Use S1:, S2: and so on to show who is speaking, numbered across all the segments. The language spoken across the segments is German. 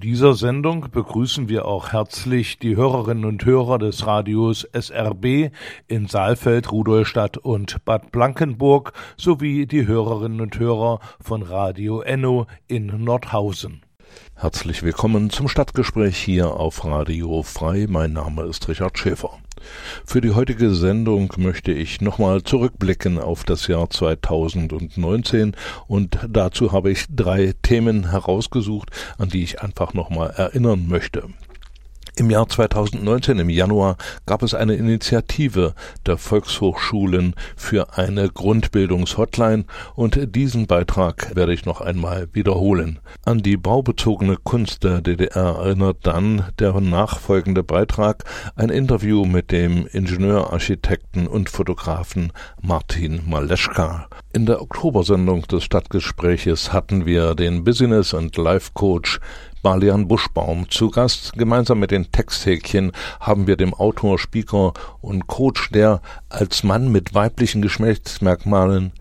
S1: Dieser Sendung begrüßen wir auch herzlich die Hörerinnen und Hörer des Radios SRB in Saalfeld, Rudolstadt und Bad Blankenburg sowie die Hörerinnen und Hörer von Radio Enno in Nordhausen. Herzlich willkommen zum Stadtgespräch hier auf Radio Frei. Mein Name ist Richard Schäfer. Für die heutige Sendung möchte ich nochmal zurückblicken auf das Jahr 2019 und dazu habe ich drei Themen herausgesucht, an die ich einfach nochmal erinnern möchte. Im Jahr 2019, im Januar, gab es eine Initiative der Volkshochschulen für eine Grundbildungshotline und diesen Beitrag werde ich noch einmal wiederholen. An die baubezogene Kunst der DDR erinnert dann der nachfolgende Beitrag ein Interview mit dem Ingenieur, Architekten und Fotografen Martin Maleschka. In der Oktobersendung des Stadtgespräches hatten wir den Business- und Life Balian Buschbaum zu Gast. Gemeinsam mit den Texthäkchen haben wir dem Autor, Speaker und Coach, der als Mann mit weiblichen Geschlechtsmerkmalen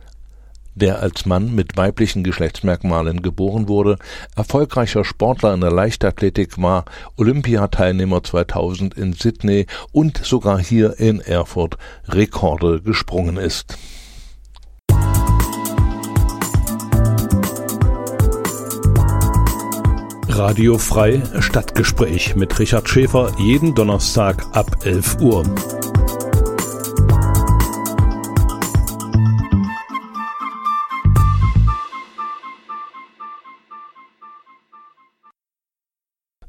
S1: der als Mann mit weiblichen Geschlechtsmerkmalen geboren wurde, erfolgreicher Sportler in der Leichtathletik war, Olympiateilnehmer 2000 in Sydney und sogar hier in Erfurt Rekorde gesprungen ist. Radio Frei Stadtgespräch mit Richard Schäfer jeden Donnerstag ab 11 Uhr.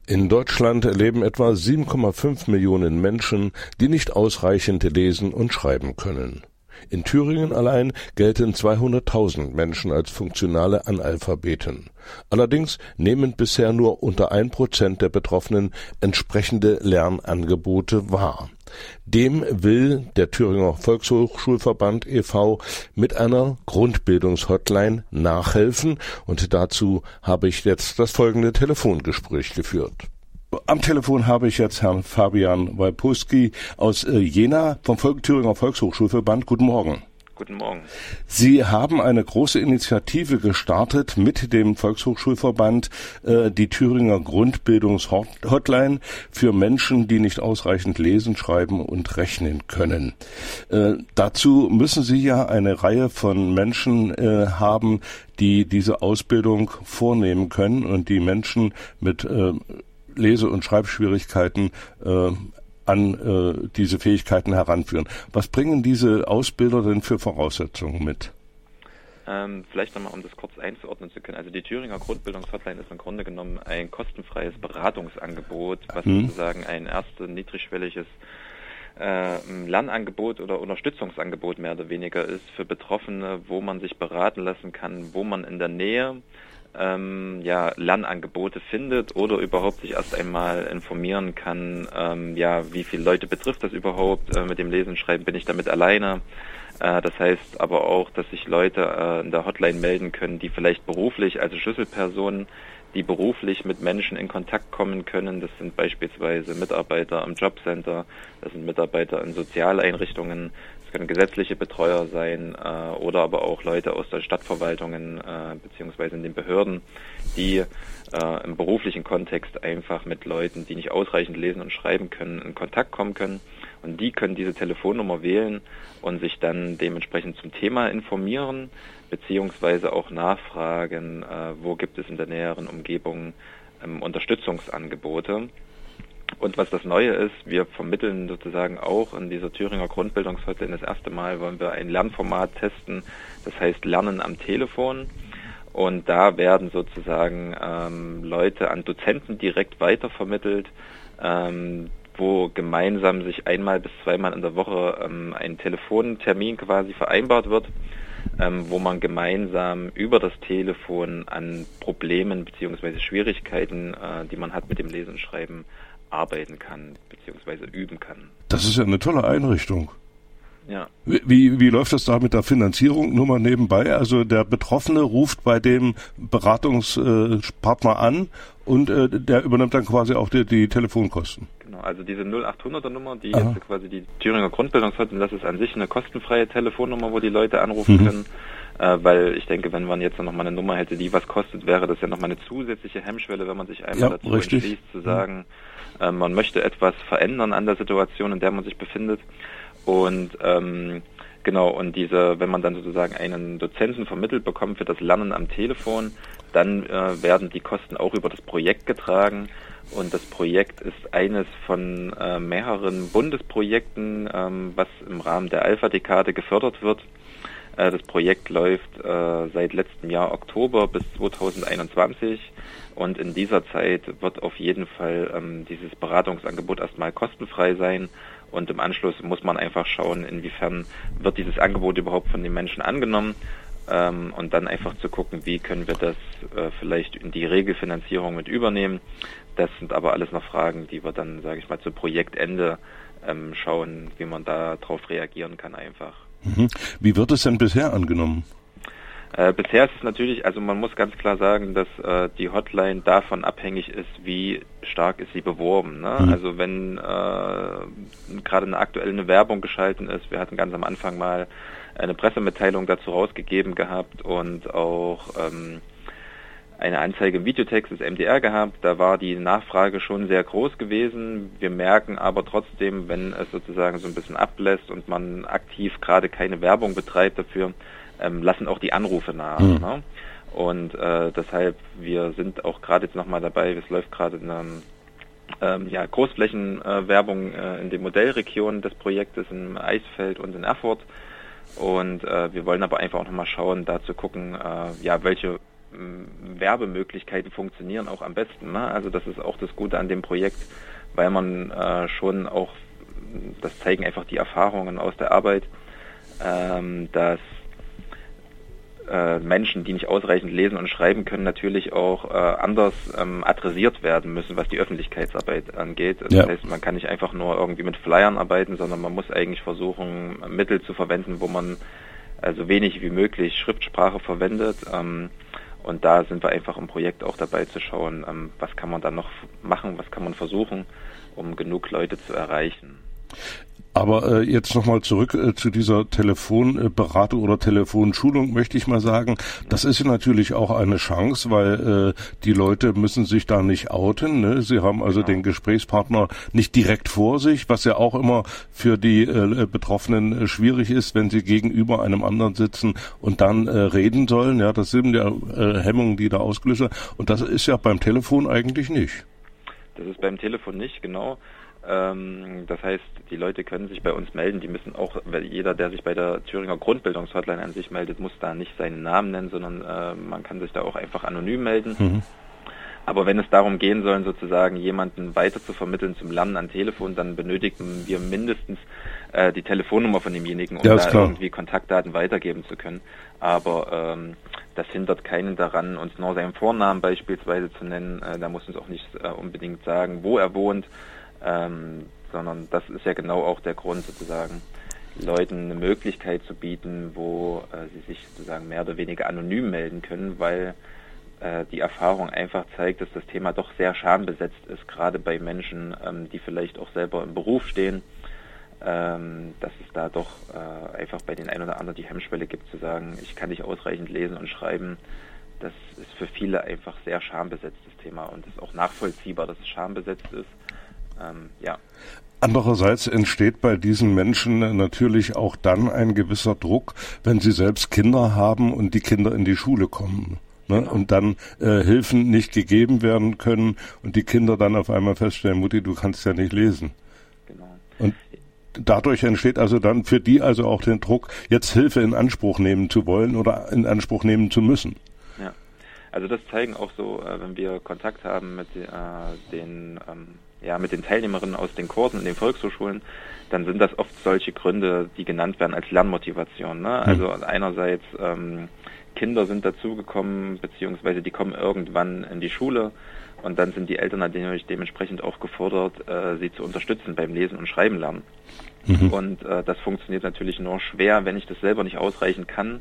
S1: In Deutschland leben etwa 7,5 Millionen Menschen, die nicht ausreichend lesen und schreiben können. In Thüringen allein gelten 200.000 Menschen als funktionale Analphabeten. Allerdings nehmen bisher nur unter ein Prozent der Betroffenen entsprechende Lernangebote wahr. Dem will der Thüringer Volkshochschulverband e.V. mit einer Grundbildungshotline nachhelfen und dazu habe ich jetzt das folgende Telefongespräch geführt. Am Telefon habe ich jetzt Herrn Fabian Walpuski aus äh, Jena vom Volk Thüringer Volkshochschulverband. Guten Morgen.
S2: Guten Morgen.
S1: Sie haben eine große Initiative gestartet mit dem Volkshochschulverband, äh, die Thüringer Grundbildungshotline für Menschen, die nicht ausreichend lesen, schreiben und rechnen können. Äh, dazu müssen Sie ja eine Reihe von Menschen äh, haben, die diese Ausbildung vornehmen können und die Menschen mit äh, Lese- und Schreibschwierigkeiten äh, an äh, diese Fähigkeiten heranführen. Was bringen diese Ausbilder denn für Voraussetzungen mit?
S2: Ähm, vielleicht nochmal, um das kurz einzuordnen zu können. Also die Thüringer Grundbildungshotline ist im Grunde genommen ein kostenfreies Beratungsangebot, was hm. sozusagen ein erstes niedrigschwelliges äh, Lernangebot oder Unterstützungsangebot mehr oder weniger ist für Betroffene, wo man sich beraten lassen kann, wo man in der Nähe ähm, ja, Lernangebote findet oder überhaupt sich erst einmal informieren kann, ähm, ja, wie viele Leute betrifft das überhaupt, äh, mit dem Lesen Schreiben bin ich damit alleine. Äh, das heißt aber auch, dass sich Leute äh, in der Hotline melden können, die vielleicht beruflich, also Schlüsselpersonen, die beruflich mit Menschen in Kontakt kommen können. Das sind beispielsweise Mitarbeiter im Jobcenter, das sind Mitarbeiter in Sozialeinrichtungen, es können gesetzliche Betreuer sein äh, oder aber auch Leute aus den Stadtverwaltungen äh, beziehungsweise in den Behörden, die äh, im beruflichen Kontext einfach mit Leuten, die nicht ausreichend lesen und schreiben können, in Kontakt kommen können. Und die können diese Telefonnummer wählen und sich dann dementsprechend zum Thema informieren, beziehungsweise auch nachfragen, äh, wo gibt es in der näheren Umgebung ähm, Unterstützungsangebote. Und was das Neue ist, wir vermitteln sozusagen auch in dieser Thüringer Grundbildungshotline das erste Mal wollen wir ein Lernformat testen, das heißt Lernen am Telefon. Und da werden sozusagen ähm, Leute an Dozenten direkt weitervermittelt, ähm, wo gemeinsam sich einmal bis zweimal in der Woche ähm, ein Telefontermin quasi vereinbart wird ähm, wo man gemeinsam über das Telefon an Problemen beziehungsweise Schwierigkeiten, äh, die man hat mit dem Lesen und Schreiben, arbeiten kann beziehungsweise üben kann.
S3: Das ist ja eine tolle Einrichtung.
S2: Ja.
S3: Wie, wie läuft das da mit der Finanzierung? Nur mal nebenbei. Also der Betroffene ruft bei dem Beratungspartner an und äh, der übernimmt dann quasi auch die, die Telefonkosten.
S2: Genau, also diese 0800er Nummer, die Aha. jetzt quasi die Thüringer Grundbildungshilfe, das ist an sich eine kostenfreie Telefonnummer, wo die Leute anrufen mhm. können. Äh, weil ich denke, wenn man jetzt noch mal eine Nummer hätte, die was kostet, wäre das ja noch mal eine zusätzliche Hemmschwelle, wenn man sich einmal ja, dazu richtig. entschließt zu sagen, äh, man möchte etwas verändern an der Situation, in der man sich befindet. Und ähm, genau, und diese, wenn man dann sozusagen einen Dozenten vermittelt bekommt für das Lernen am Telefon, dann äh, werden die Kosten auch über das Projekt getragen. Und das Projekt ist eines von äh, mehreren Bundesprojekten, ähm, was im Rahmen der Alpha-Dekade gefördert wird. Äh, das Projekt läuft äh, seit letztem Jahr Oktober bis 2021 und in dieser Zeit wird auf jeden Fall ähm, dieses Beratungsangebot erstmal kostenfrei sein und im Anschluss muss man einfach schauen, inwiefern wird dieses Angebot überhaupt von den Menschen angenommen ähm, und dann einfach zu gucken, wie können wir das äh, vielleicht in die Regelfinanzierung mit übernehmen. Das sind aber alles noch Fragen, die wir dann, sage ich mal, zu Projektende ähm, schauen, wie man da drauf reagieren kann einfach.
S3: Mhm. Wie wird es denn bisher angenommen?
S2: Äh, bisher ist es natürlich, also man muss ganz klar sagen, dass äh, die Hotline davon abhängig ist, wie stark ist sie beworben. Ne? Mhm. Also wenn äh, gerade eine aktuelle Werbung geschalten ist, wir hatten ganz am Anfang mal eine Pressemitteilung dazu rausgegeben gehabt und auch ähm, eine Anzeige im Videotext des MDR gehabt. Da war die Nachfrage schon sehr groß gewesen. Wir merken aber trotzdem, wenn es sozusagen so ein bisschen ablässt und man aktiv gerade keine Werbung betreibt dafür, ähm, lassen auch die Anrufe nach. Mhm. Ne? Und äh, deshalb, wir sind auch gerade jetzt nochmal dabei, es läuft gerade eine ähm, ja, Großflächenwerbung äh, äh, in den Modellregionen des Projektes in Eisfeld und in Erfurt. Und äh, wir wollen aber einfach auch nochmal schauen, da zu gucken, äh, ja, welche Werbemöglichkeiten funktionieren auch am besten. Ne? Also das ist auch das Gute an dem Projekt, weil man äh, schon auch, das zeigen einfach die Erfahrungen aus der Arbeit, ähm, dass äh, Menschen, die nicht ausreichend lesen und schreiben können, natürlich auch äh, anders ähm, adressiert werden müssen, was die Öffentlichkeitsarbeit angeht. Das ja. heißt, man kann nicht einfach nur irgendwie mit Flyern arbeiten, sondern man muss eigentlich versuchen, Mittel zu verwenden, wo man also wenig wie möglich Schriftsprache verwendet. Ähm, und da sind wir einfach im Projekt auch dabei zu schauen, ähm, was kann man da noch machen, was kann man versuchen, um genug Leute zu erreichen.
S3: Aber äh, jetzt nochmal zurück äh, zu dieser Telefonberatung oder Telefonschulung möchte ich mal sagen, das ist ja natürlich auch eine Chance, weil äh, die Leute müssen sich da nicht outen. Ne? Sie haben also genau. den Gesprächspartner nicht direkt vor sich, was ja auch immer für die äh, Betroffenen äh, schwierig ist, wenn sie gegenüber einem anderen sitzen und dann äh, reden sollen. Ja, das sind ja äh, Hemmungen, die da ausgelöst werden. Und das ist ja beim Telefon eigentlich nicht.
S2: Das ist beim Telefon nicht, genau. Ähm, das heißt, die Leute können sich bei uns melden. Die müssen auch, weil jeder, der sich bei der Thüringer Grundbildungshotline an sich meldet, muss da nicht seinen Namen nennen, sondern äh, man kann sich da auch einfach anonym melden. Mhm. Aber wenn es darum gehen soll, sozusagen jemanden weiter zu vermitteln zum Lernen an Telefon, dann benötigen wir mindestens äh, die Telefonnummer von demjenigen, um ja, da klar. irgendwie Kontaktdaten weitergeben zu können. Aber ähm, das hindert keinen daran, uns nur seinen Vornamen beispielsweise zu nennen. Äh, da muss uns auch nicht äh, unbedingt sagen, wo er wohnt ähm, sondern das ist ja genau auch der Grund sozusagen, Leuten eine Möglichkeit zu bieten, wo äh, sie sich sozusagen mehr oder weniger anonym melden können, weil äh, die Erfahrung einfach zeigt, dass das Thema doch sehr schambesetzt ist, gerade bei Menschen, ähm, die vielleicht auch selber im Beruf stehen, ähm, dass es da doch äh, einfach bei den einen oder anderen die Hemmschwelle gibt zu sagen, ich kann nicht ausreichend lesen und schreiben. Das ist für viele einfach sehr schambesetztes Thema und es ist auch nachvollziehbar, dass es schambesetzt ist ähm, ja.
S3: Andererseits entsteht bei diesen Menschen natürlich auch dann ein gewisser Druck, wenn sie selbst Kinder haben und die Kinder in die Schule kommen. Ne? Genau. Und dann äh, Hilfen nicht gegeben werden können und die Kinder dann auf einmal feststellen, Mutti, du kannst ja nicht lesen. Genau. Und dadurch entsteht also dann für die also auch den Druck, jetzt Hilfe in Anspruch nehmen zu wollen oder in Anspruch nehmen zu müssen.
S2: Also das zeigen auch so, äh, wenn wir Kontakt haben mit äh, den ähm, ja, mit den Teilnehmerinnen aus den Kursen in den Volkshochschulen, dann sind das oft solche Gründe, die genannt werden als Lernmotivation. Ne? Hm. Also einerseits ähm, Kinder sind dazugekommen, beziehungsweise die kommen irgendwann in die Schule und dann sind die Eltern natürlich dementsprechend auch gefordert, äh, sie zu unterstützen beim Lesen und Schreiben lernen. Mhm. Und äh, das funktioniert natürlich nur schwer, wenn ich das selber nicht ausreichend kann.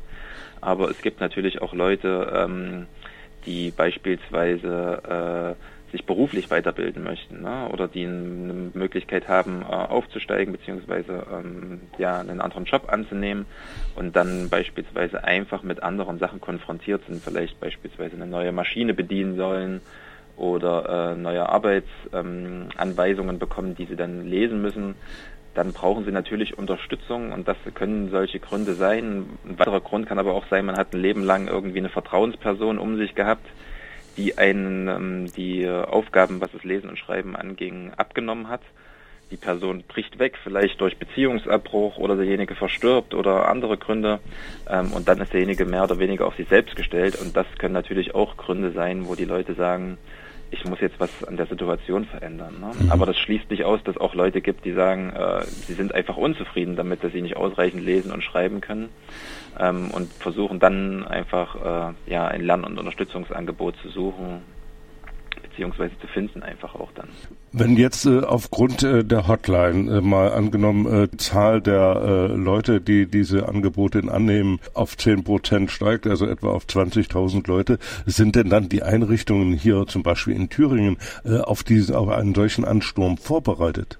S2: Aber es gibt natürlich auch Leute, ähm, die beispielsweise äh, sich beruflich weiterbilden möchten ne? oder die eine Möglichkeit haben, äh, aufzusteigen beziehungsweise ähm, ja, einen anderen Job anzunehmen und dann beispielsweise einfach mit anderen Sachen konfrontiert sind, vielleicht beispielsweise eine neue Maschine bedienen sollen oder äh, neue Arbeitsanweisungen ähm, bekommen, die sie dann lesen müssen dann brauchen sie natürlich Unterstützung und das können solche Gründe sein. Ein weiterer Grund kann aber auch sein, man hat ein Leben lang irgendwie eine Vertrauensperson um sich gehabt, die einen ähm, die Aufgaben, was das Lesen und Schreiben anging, abgenommen hat. Die Person bricht weg, vielleicht durch Beziehungsabbruch oder derjenige verstirbt oder andere Gründe ähm, und dann ist derjenige mehr oder weniger auf sich selbst gestellt und das können natürlich auch Gründe sein, wo die Leute sagen, ich muss jetzt was an der Situation verändern. Ne? Mhm. Aber das schließt nicht aus, dass auch Leute gibt, die sagen, äh, sie sind einfach unzufrieden damit, dass sie nicht ausreichend lesen und schreiben können ähm, und versuchen dann einfach äh, ja ein Lern- und Unterstützungsangebot zu suchen, beziehungsweise zu finden einfach auch dann.
S3: Wenn jetzt äh, aufgrund äh, der Hotline äh, mal angenommen äh, Zahl der äh, Leute, die diese Angebote annehmen, auf zehn Prozent steigt, also etwa auf 20.000 Leute, sind denn dann die Einrichtungen hier zum Beispiel in Thüringen äh, auf diesen, auf einen solchen Ansturm vorbereitet?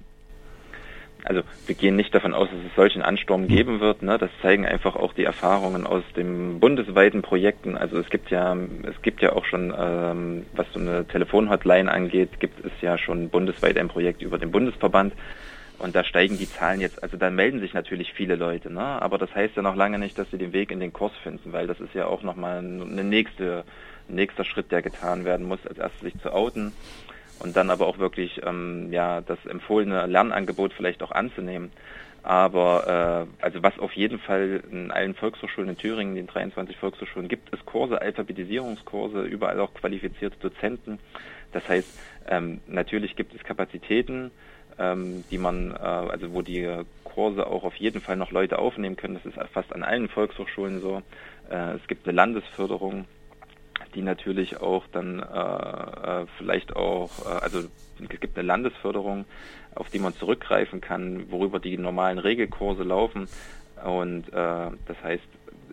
S2: Also wir gehen nicht davon aus, dass es solchen Ansturm hm. geben wird. Ne? Das zeigen einfach auch die Erfahrungen aus den bundesweiten Projekten. Also es gibt ja, es gibt ja auch schon, ähm, was so eine Telefonhotline angeht, gibt es ja schon bundesweit ein Projekt über den Bundesverband. Und da steigen die Zahlen jetzt, also da melden sich natürlich viele Leute, ne? aber das heißt ja noch lange nicht, dass sie den Weg in den Kurs finden, weil das ist ja auch nochmal eine nächste, nächster Schritt, der getan werden muss, als erstes sich zu outen und dann aber auch wirklich ähm, ja das empfohlene Lernangebot vielleicht auch anzunehmen. Aber äh, also was auf jeden Fall in allen Volkshochschulen in Thüringen, den 23 Volkshochschulen gibt, ist Kurse, Alphabetisierungskurse, überall auch qualifizierte Dozenten. Das heißt, ähm, natürlich gibt es Kapazitäten, ähm, die man, äh, also wo die Kurse auch auf jeden Fall noch Leute aufnehmen können. Das ist fast an allen Volkshochschulen so. Äh, es gibt eine Landesförderung, die natürlich auch dann äh, äh, vielleicht auch, äh, also es gibt eine Landesförderung, auf die man zurückgreifen kann, worüber die normalen Regelkurse laufen. Und äh, das heißt,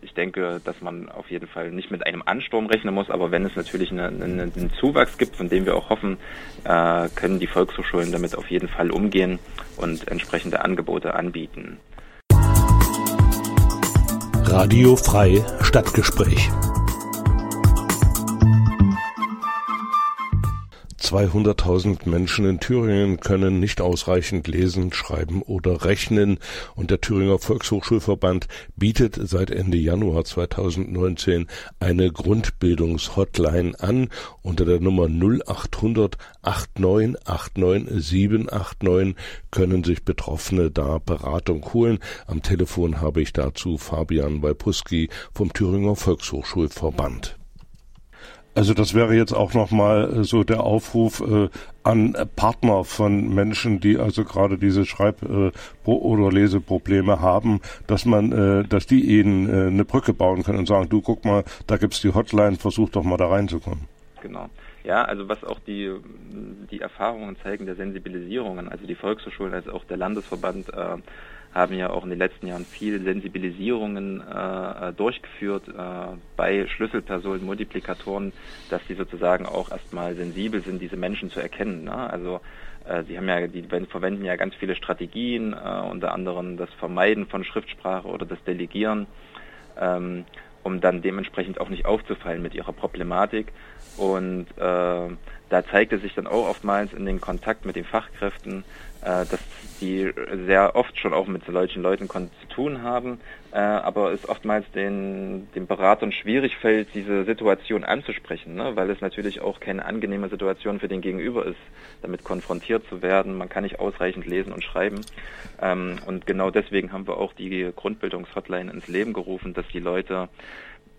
S2: ich denke, dass man auf jeden Fall nicht mit einem Ansturm rechnen muss, aber wenn es natürlich eine, eine, einen Zuwachs gibt, von dem wir auch hoffen, äh, können die Volkshochschulen damit auf jeden Fall umgehen und entsprechende Angebote anbieten.
S3: Radio Frei Stadtgespräch. 200.000 Menschen in Thüringen können nicht ausreichend lesen, schreiben oder rechnen und der Thüringer Volkshochschulverband bietet seit Ende Januar 2019 eine Grundbildungshotline an unter der Nummer 0800 8989 789 können sich Betroffene da Beratung holen. Am Telefon habe ich dazu Fabian Walpuski vom Thüringer Volkshochschulverband. Also das wäre jetzt auch nochmal äh, so der Aufruf äh, an Partner von Menschen, die also gerade diese Schreib- äh, oder Leseprobleme haben, dass man, äh, dass die ihnen äh, eine Brücke bauen können und sagen, du guck mal, da gibt's die Hotline, versuch doch mal da reinzukommen.
S2: Genau. Ja, also was auch die, die Erfahrungen zeigen der Sensibilisierungen, also die Volkshochschulen als auch der Landesverband äh, haben ja auch in den letzten Jahren viele Sensibilisierungen äh, durchgeführt äh, bei Schlüsselpersonen, Multiplikatoren, dass sie sozusagen auch erstmal sensibel sind, diese Menschen zu erkennen. Ne? Also äh, sie haben ja, die verwenden ja ganz viele Strategien, äh, unter anderem das Vermeiden von Schriftsprache oder das Delegieren. Ähm, um dann dementsprechend auch nicht aufzufallen mit ihrer Problematik. Und äh, da zeigte sich dann auch oftmals in den Kontakt mit den Fachkräften, äh, dass die sehr oft schon auch mit solchen Leuten zu tun haben, äh, aber es oftmals den, den Beratern schwierig fällt, diese Situation anzusprechen, ne? weil es natürlich auch keine angenehme Situation für den Gegenüber ist, damit konfrontiert zu werden. Man kann nicht ausreichend lesen und schreiben. Ähm, und genau deswegen haben wir auch die Grundbildungshotline ins Leben gerufen, dass die Leute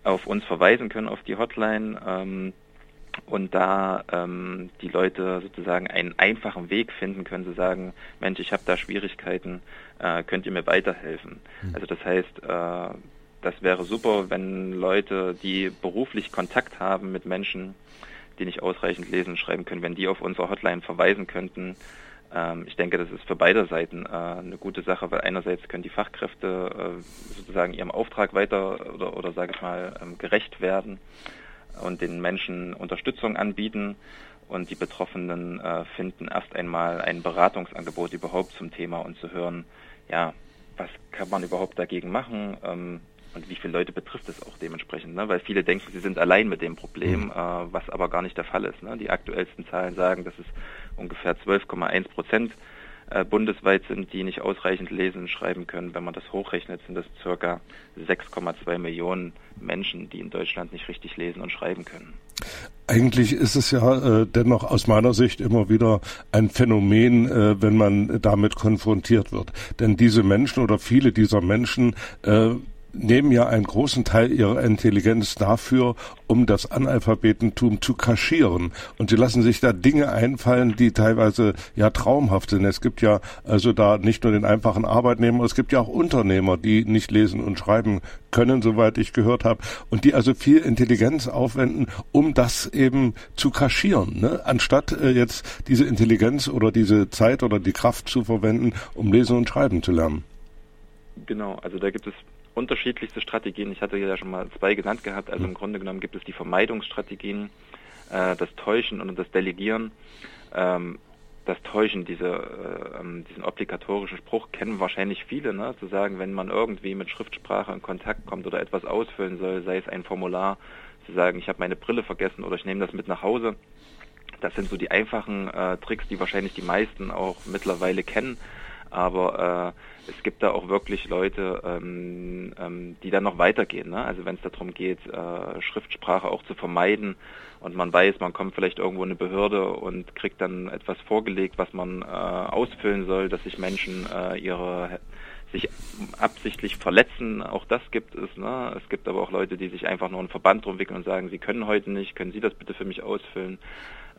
S2: auf uns verweisen können, auf die Hotline. Ähm, und da ähm, die Leute sozusagen einen einfachen Weg finden können, zu sagen, Mensch, ich habe da Schwierigkeiten, äh, könnt ihr mir weiterhelfen? Mhm. Also das heißt, äh, das wäre super, wenn Leute, die beruflich Kontakt haben mit Menschen, die nicht ausreichend lesen und schreiben können, wenn die auf unsere Hotline verweisen könnten. Ähm, ich denke, das ist für beide Seiten äh, eine gute Sache, weil einerseits können die Fachkräfte äh, sozusagen ihrem Auftrag weiter oder, oder sage ich mal, ähm, gerecht werden und den Menschen Unterstützung anbieten und die Betroffenen äh, finden erst einmal ein Beratungsangebot überhaupt zum Thema und zu hören, ja, was kann man überhaupt dagegen machen ähm, und wie viele Leute betrifft es auch dementsprechend, ne? weil viele denken, sie sind allein mit dem Problem, mhm. äh, was aber gar nicht der Fall ist. Ne? Die aktuellsten Zahlen sagen, dass es ungefähr 12,1 Prozent äh, bundesweit sind, die nicht ausreichend lesen und schreiben können. Wenn man das hochrechnet, sind das circa 6,2 Millionen Menschen, die in Deutschland nicht richtig lesen und schreiben können.
S3: Eigentlich ist es ja äh, dennoch aus meiner Sicht immer wieder ein Phänomen, äh, wenn man damit konfrontiert wird. Denn diese Menschen oder viele dieser Menschen äh, nehmen ja einen großen Teil ihrer Intelligenz dafür, um das Analphabetentum zu kaschieren. Und sie lassen sich da Dinge einfallen, die teilweise ja traumhaft sind. Es gibt ja also da nicht nur den einfachen Arbeitnehmer, es gibt ja auch Unternehmer, die nicht lesen und schreiben können, soweit ich gehört habe, und die also viel Intelligenz aufwenden, um das eben zu kaschieren, ne? anstatt äh, jetzt diese Intelligenz oder diese Zeit oder die Kraft zu verwenden, um lesen und schreiben zu lernen.
S2: Genau, also da gibt es unterschiedlichste Strategien. Ich hatte ja schon mal zwei genannt gehabt. Also im Grunde genommen gibt es die Vermeidungsstrategien, äh, das Täuschen und das Delegieren. Ähm, das Täuschen, diese, äh, ähm, diesen obligatorischen Spruch kennen wahrscheinlich viele, ne? zu sagen, wenn man irgendwie mit Schriftsprache in Kontakt kommt oder etwas ausfüllen soll, sei es ein Formular, zu sagen, ich habe meine Brille vergessen oder ich nehme das mit nach Hause. Das sind so die einfachen äh, Tricks, die wahrscheinlich die meisten auch mittlerweile kennen. Aber äh, es gibt da auch wirklich Leute, ähm, ähm, die dann noch weitergehen. Ne? Also wenn es darum geht, äh, Schriftsprache auch zu vermeiden und man weiß, man kommt vielleicht irgendwo in eine Behörde und kriegt dann etwas vorgelegt, was man äh, ausfüllen soll, dass sich Menschen äh, ihre sich absichtlich verletzen, auch das gibt es. Ne? Es gibt aber auch Leute, die sich einfach nur einen Verband drum wickeln und sagen, sie können heute nicht, können Sie das bitte für mich ausfüllen?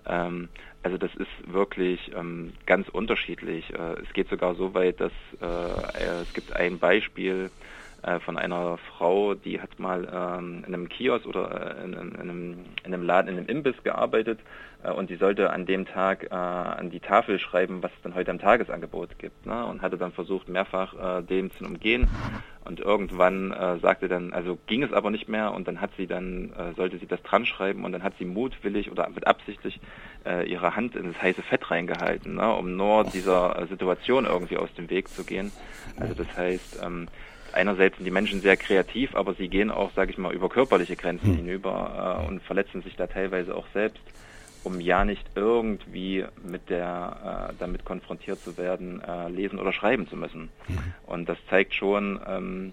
S2: Ähm, also das ist wirklich ähm, ganz unterschiedlich. Äh, es geht sogar so weit, dass äh, es gibt ein Beispiel äh, von einer Frau, die hat mal ähm, in einem Kiosk oder äh, in, in, einem, in, einem, Laden, in einem Imbiss gearbeitet äh, und die sollte an dem Tag äh, an die Tafel schreiben, was es dann heute am Tagesangebot gibt. Ne? Und hatte dann versucht, mehrfach äh, dem zu umgehen. Und irgendwann äh, sagte dann, also ging es aber nicht mehr und dann hat sie dann, äh, sollte sie das dran schreiben und dann hat sie mutwillig oder mit absichtlich äh, ihre Hand in das heiße Fett reingehalten, ne? um nur dieser äh, Situation irgendwie aus dem Weg zu gehen. Also das heißt, ähm, einerseits sind die Menschen sehr kreativ, aber sie gehen auch, sage ich mal, über körperliche Grenzen hm. hinüber äh, und verletzen sich da teilweise auch selbst um ja nicht irgendwie mit der äh, damit konfrontiert zu werden, äh, lesen oder schreiben zu müssen. Mhm. Und das zeigt schon, ähm,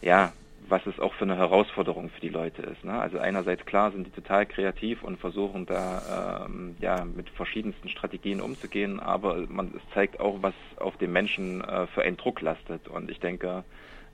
S2: ja, was es auch für eine Herausforderung für die Leute ist. Ne? Also einerseits klar sind die total kreativ und versuchen da ähm, ja mit verschiedensten Strategien umzugehen, aber man es zeigt auch, was auf den Menschen äh, für einen Druck lastet. Und ich denke,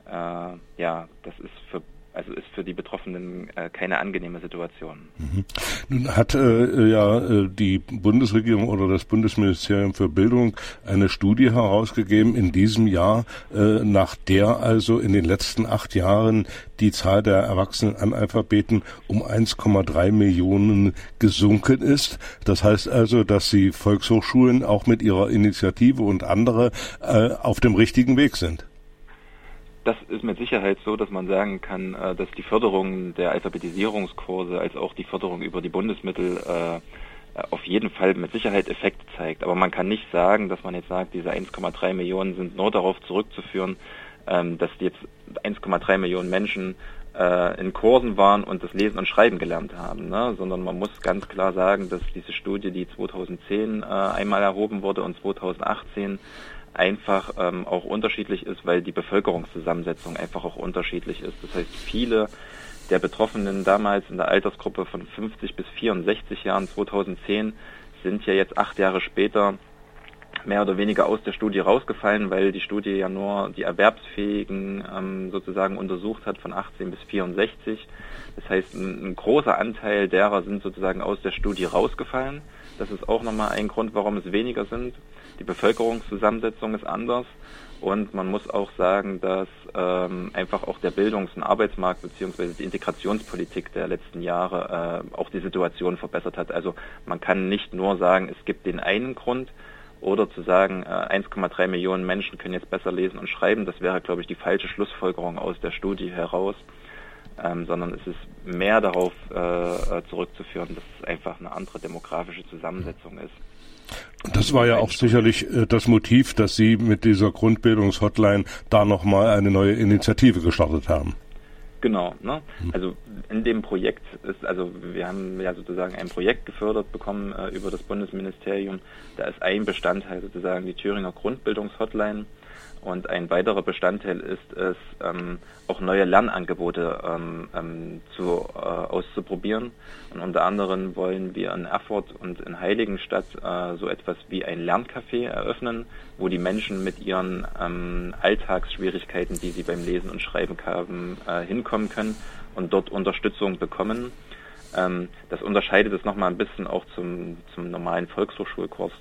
S2: äh, ja, das ist für also ist für die Betroffenen äh, keine angenehme Situation.
S3: Mhm. Nun hat äh, ja äh, die Bundesregierung oder das Bundesministerium für Bildung eine Studie herausgegeben in diesem Jahr, äh, nach der also in den letzten acht Jahren die Zahl der erwachsenen Analphabeten um 1,3 Millionen gesunken ist. Das heißt also, dass die Volkshochschulen auch mit ihrer Initiative und andere äh, auf dem richtigen Weg sind
S2: das ist mit Sicherheit so, dass man sagen kann, äh, dass die Förderung der Alphabetisierungskurse als auch die Förderung über die Bundesmittel äh, auf jeden Fall mit Sicherheit Effekte zeigt. Aber man kann nicht sagen, dass man jetzt sagt, diese 1,3 Millionen sind nur darauf zurückzuführen, ähm, dass jetzt 1,3 Millionen Menschen äh, in Kursen waren und das Lesen und Schreiben gelernt haben, ne? sondern man muss ganz klar sagen, dass diese Studie, die 2010 einmal erhoben wurde und 2018 einfach ähm, auch unterschiedlich ist, weil die Bevölkerungszusammensetzung einfach auch unterschiedlich ist. Das heißt, viele der Betroffenen damals in der Altersgruppe von 50 bis 64 Jahren 2010 sind ja jetzt acht Jahre später mehr oder weniger aus der Studie rausgefallen, weil die Studie ja nur die Erwerbsfähigen ähm, sozusagen untersucht hat von 18 bis 64. Das heißt, ein, ein, großer Anteil derer sind sozusagen aus der Studie rausgefallen. Das ist auch nochmal ein Grund, warum es weniger sind. Die Bevölkerungszusammensetzung ist anders. Und man muss auch sagen, dass ähm, einfach auch der Bildungs- und Arbeitsmarkt beziehungsweise die Integrationspolitik der letzten Jahre äh, auch die Situation verbessert hat. Also man kann nicht nur sagen, es gibt den einen Grund, oder zu sagen, 1,3 äh, Millionen Menschen können jetzt besser lesen und schreiben, das wäre, glaube ich, die falsche Schlussfolgerung aus der Studie heraus, ähm, sondern es ist mehr darauf äh, zurückzuführen, dass es einfach eine andere demografische Zusammensetzung ist.
S1: Das war ja auch sicherlich äh, das Motiv, dass Sie mit dieser Grundbildungshotline da nochmal eine neue Initiative gestartet haben.
S2: Genau, ne? Hm. Also in dem Projekt ist, also wir haben ja sozusagen ein Projekt gefördert bekommen äh, über das Bundesministerium. Da ist ein Bestandteil sozusagen die Thüringer Grundbildungshotline. Und ein weiterer Bestandteil ist es, ähm, auch neue Lernangebote ähm, ähm, zu, äh, auszuprobieren. Und unter anderem wollen wir in Erfurt und in Heiligenstadt äh, so etwas wie ein Lerncafé eröffnen, wo die Menschen mit ihren ähm, Alltagsschwierigkeiten, die sie beim Lesen und Schreiben haben, äh, hinkommen können und dort Unterstützung bekommen. Ähm, das unterscheidet es nochmal ein bisschen auch zum, zum normalen Volkshochschulkurs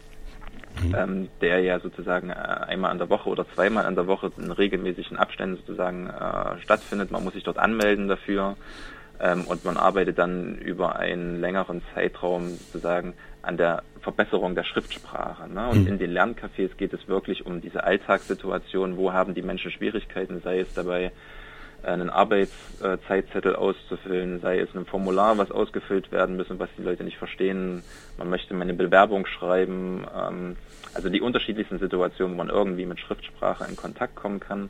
S2: mhm. ähm, der ja sozusagen äh, einmal an der Woche oder zweimal an der Woche in regelmäßigen Abständen sozusagen äh, stattfindet. Man muss sich dort anmelden dafür ähm, und man arbeitet dann über einen längeren Zeitraum sozusagen an der Verbesserung der Schriftsprache. Ne? Und mhm. in den Lerncafés geht es wirklich um diese Alltagssituation, wo haben die Menschen Schwierigkeiten, sei es dabei, einen Arbeitszeitzettel auszufüllen, sei es ein Formular, was ausgefüllt werden müssen, was die Leute nicht verstehen. Man möchte meine Bewerbung schreiben. Ähm, also die unterschiedlichsten Situationen, wo man irgendwie mit Schriftsprache in Kontakt kommen kann.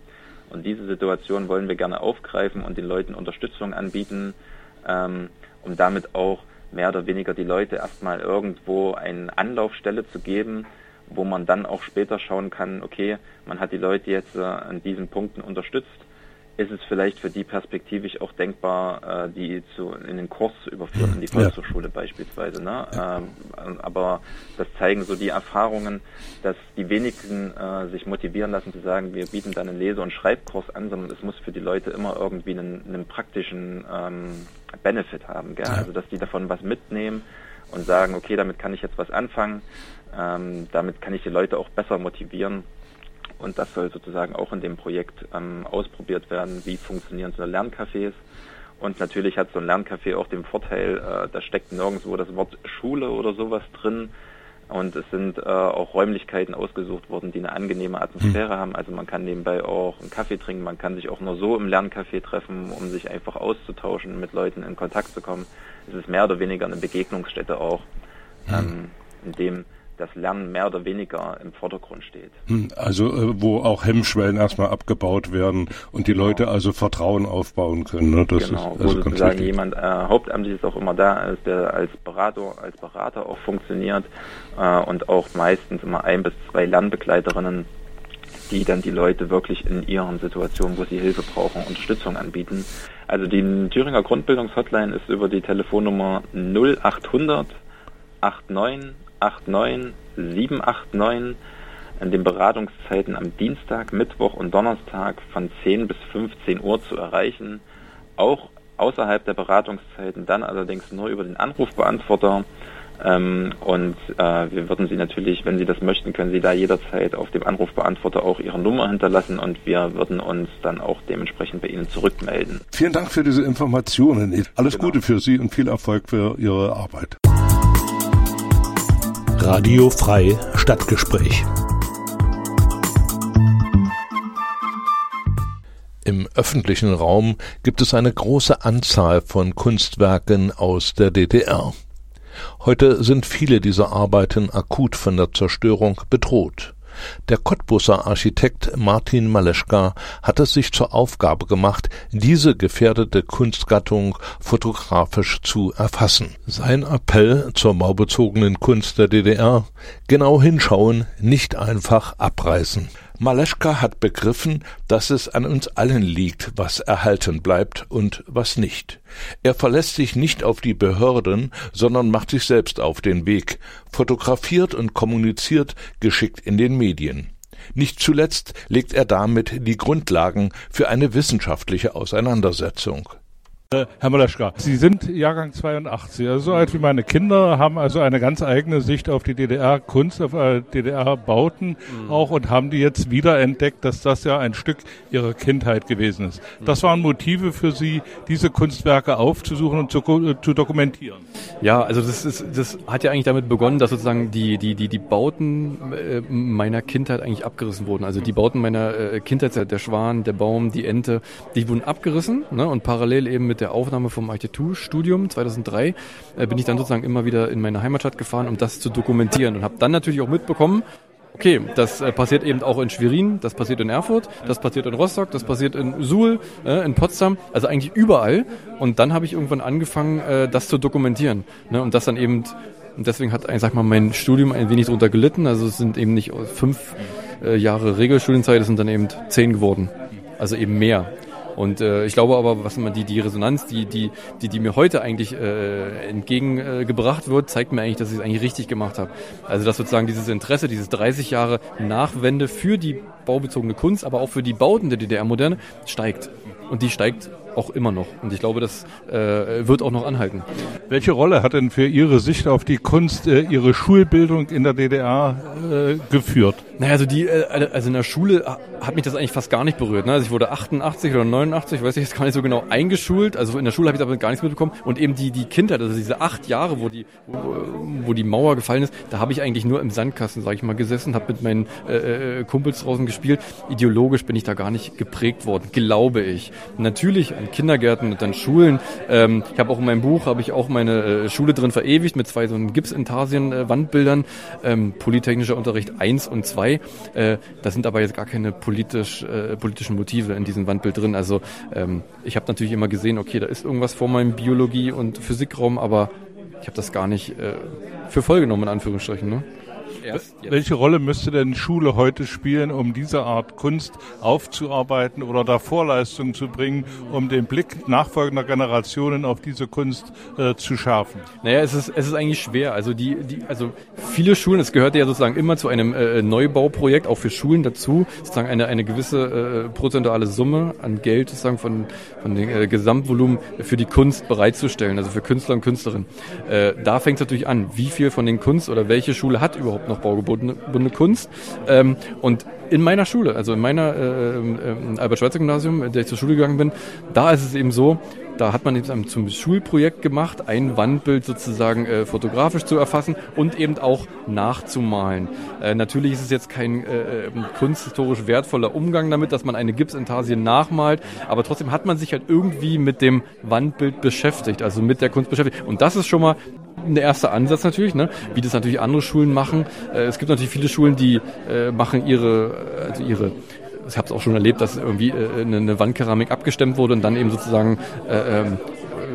S2: Und diese Situation wollen wir gerne aufgreifen und den Leuten Unterstützung anbieten, ähm, um damit auch mehr oder weniger die Leute erstmal irgendwo eine Anlaufstelle zu geben, wo man dann auch später schauen kann, okay, man hat die Leute jetzt äh, an diesen Punkten unterstützt ist es vielleicht für die perspektivisch auch denkbar, äh, die zu, in den Kurs zu überführen, in die Volkshochschule ja. beispielsweise. Ne? Ähm, aber das zeigen so die Erfahrungen, dass die wenigsten äh, sich motivieren lassen zu sagen, wir bieten dann einen Lese- und Schreibkurs an, sondern es muss für die Leute immer irgendwie einen, einen praktischen ähm, Benefit haben. Gell? Also dass die davon was mitnehmen und sagen, okay, damit kann ich jetzt was anfangen, ähm, damit kann ich die Leute auch besser motivieren und das soll sozusagen auch in dem Projekt ähm, ausprobiert werden, wie funktionieren so Lerncafés. Und natürlich hat so ein Lerncafé auch den Vorteil, äh, da steckt nirgendwo das Wort Schule oder sowas drin. Und es sind äh, auch Räumlichkeiten ausgesucht worden, die eine angenehme Atmosphäre mhm. haben. Also man kann nebenbei auch einen Kaffee trinken, man kann sich auch nur so im Lerncafé treffen, um sich einfach auszutauschen, mit Leuten in Kontakt zu kommen. Es ist mehr oder weniger eine Begegnungsstätte auch, mhm. ähm, in dem das Lernen mehr oder weniger im Vordergrund steht.
S1: Hm, also äh, wo auch Hemmschwellen erstmal abgebaut werden und die genau. Leute also Vertrauen aufbauen können. Ne?
S2: Das genau, ist, also wo sozusagen jemand äh, hauptamtlich auch immer da ist, der als Berater, als Berater auch funktioniert äh, und auch meistens immer ein bis zwei Lernbegleiterinnen die dann die Leute wirklich in ihren Situationen, wo sie Hilfe brauchen, Unterstützung anbieten. Also die Thüringer Grundbildungshotline ist über die Telefonnummer 0800 89 89 789 an den Beratungszeiten am Dienstag, Mittwoch und Donnerstag von 10 bis 15 Uhr zu erreichen. Auch außerhalb der Beratungszeiten, dann allerdings nur über den Anrufbeantworter. Ähm, und äh, wir würden Sie natürlich, wenn Sie das möchten, können Sie da jederzeit auf dem Anrufbeantworter auch Ihre Nummer hinterlassen und wir würden uns dann auch dementsprechend bei Ihnen zurückmelden.
S1: Vielen Dank für diese Informationen. Alles genau. Gute für Sie und viel Erfolg für Ihre Arbeit. Radio Frei Stadtgespräch. Im öffentlichen Raum gibt es eine große Anzahl von Kunstwerken aus der DDR. Heute sind viele dieser Arbeiten akut von der Zerstörung bedroht. Der Cottbusser Architekt Martin Maleschka hat es sich zur Aufgabe gemacht, diese gefährdete Kunstgattung fotografisch zu erfassen. Sein Appell zur baubezogenen Kunst der DDR genau hinschauen, nicht einfach abreißen. Maleschka hat begriffen, dass es an uns allen liegt, was erhalten bleibt und was nicht. Er verlässt sich nicht auf die Behörden, sondern macht sich selbst auf den Weg, fotografiert und kommuniziert geschickt in den Medien. Nicht zuletzt legt er damit die Grundlagen für eine wissenschaftliche Auseinandersetzung.
S4: Äh, Herr Moleschka, Sie sind Jahrgang 82, also so alt wie meine Kinder, haben also eine ganz eigene Sicht auf die DDR-Kunst, auf äh, DDR-Bauten mhm. auch und haben die jetzt wieder entdeckt, dass das ja ein Stück ihrer Kindheit gewesen ist. Das waren Motive für Sie, diese Kunstwerke aufzusuchen und zu, äh, zu dokumentieren.
S5: Ja, also das ist, das hat ja eigentlich damit begonnen, dass sozusagen die, die, die, die Bauten meiner Kindheit eigentlich abgerissen wurden. Also die Bauten meiner Kindheit, der Schwan, der Baum, die Ente, die wurden abgerissen ne, und parallel eben mit der Aufnahme vom Architekturstudium 2003 äh, bin ich dann sozusagen immer wieder in meine Heimatstadt gefahren, um das zu dokumentieren und habe dann natürlich auch mitbekommen, okay, das äh, passiert eben auch in Schwerin, das passiert in Erfurt, das passiert in Rostock, das passiert in Suhl, äh, in Potsdam, also eigentlich überall. Und dann habe ich irgendwann angefangen, äh, das zu dokumentieren. Ne? Und das dann eben, und deswegen hat, sag mal, mein Studium ein wenig darunter gelitten. Also es sind eben nicht fünf äh, Jahre Regelstudienzeit, es sind dann eben zehn geworden. Also eben mehr. Und äh, ich glaube aber, was man die, die Resonanz, die, die, die, die mir heute eigentlich äh, entgegengebracht wird, zeigt mir eigentlich, dass ich es eigentlich richtig gemacht habe. Also dass sozusagen dieses Interesse, dieses 30 Jahre Nachwende für die baubezogene Kunst, aber auch für die Bauten der DDR-Moderne steigt. Und die steigt auch immer noch. Und ich glaube, das äh, wird auch noch anhalten.
S4: Welche Rolle hat denn für Ihre Sicht auf die Kunst äh, Ihre Schulbildung in der DDR äh, geführt?
S5: Naja, also die, äh, also in der Schule hat mich das eigentlich fast gar nicht berührt. Ne? Also ich wurde 88 oder 89, weiß ich jetzt gar nicht so genau, eingeschult. Also in der Schule habe ich damit gar nichts mitbekommen. Und eben die, die Kindheit, also diese acht Jahre, wo die, wo, wo die Mauer gefallen ist, da habe ich eigentlich nur im Sandkasten, sage ich mal, gesessen, habe mit meinen äh, äh, Kumpels draußen gespielt. Ideologisch bin ich da gar nicht geprägt worden, glaube ich. Natürlich an Kindergärten und dann Schulen. Ähm, ich habe auch in meinem Buch habe ich auch meine äh, Schule drin verewigt mit zwei so Gipsintarsien äh, Wandbildern, ähm, Polytechnischer Unterricht 1 und 2. Äh, da sind aber jetzt gar keine politisch, äh, politischen Motive in diesem Wandbild drin. Also ähm, ich habe natürlich immer gesehen, okay, da ist irgendwas vor meinem Biologie- und Physikraum, aber ich habe das gar nicht äh, für voll genommen, in Anführungsstrichen. Ne?
S4: Erst jetzt. Welche Rolle müsste denn Schule heute spielen, um diese Art Kunst aufzuarbeiten oder da Vorleistungen zu bringen, um den Blick nachfolgender Generationen auf diese Kunst äh, zu schärfen?
S5: Naja, es ist, es ist eigentlich schwer. Also die, die, also viele Schulen, es gehört ja sozusagen immer zu einem äh, Neubauprojekt, auch für Schulen dazu, sozusagen eine, eine gewisse äh, prozentuale Summe an Geld sozusagen von, von dem äh, Gesamtvolumen für die Kunst bereitzustellen, also für Künstler und Künstlerinnen. Äh, da fängt es natürlich an, wie viel von den Kunst oder welche Schule hat überhaupt noch baugebundene Kunst. Ähm, und in meiner Schule, also in meiner äh, äh, Albert-Schweitzer-Gymnasium, in der ich zur Schule gegangen bin, da ist es eben so, da hat man eben zum Schulprojekt gemacht, ein Wandbild sozusagen äh, fotografisch zu erfassen und eben auch nachzumalen. Äh, natürlich ist es jetzt kein äh, ähm, kunsthistorisch wertvoller Umgang damit, dass man eine Gipsintarsie nachmalt, aber trotzdem hat man sich halt irgendwie mit dem Wandbild beschäftigt, also mit der Kunst beschäftigt. Und das ist schon mal ein erster Ansatz natürlich, ne? wie das natürlich andere Schulen machen. Äh, es gibt natürlich viele Schulen, die äh, machen ihre, also ihre ich habe es auch schon erlebt, dass irgendwie äh, eine, eine Wandkeramik abgestemmt wurde und dann eben sozusagen äh, äh,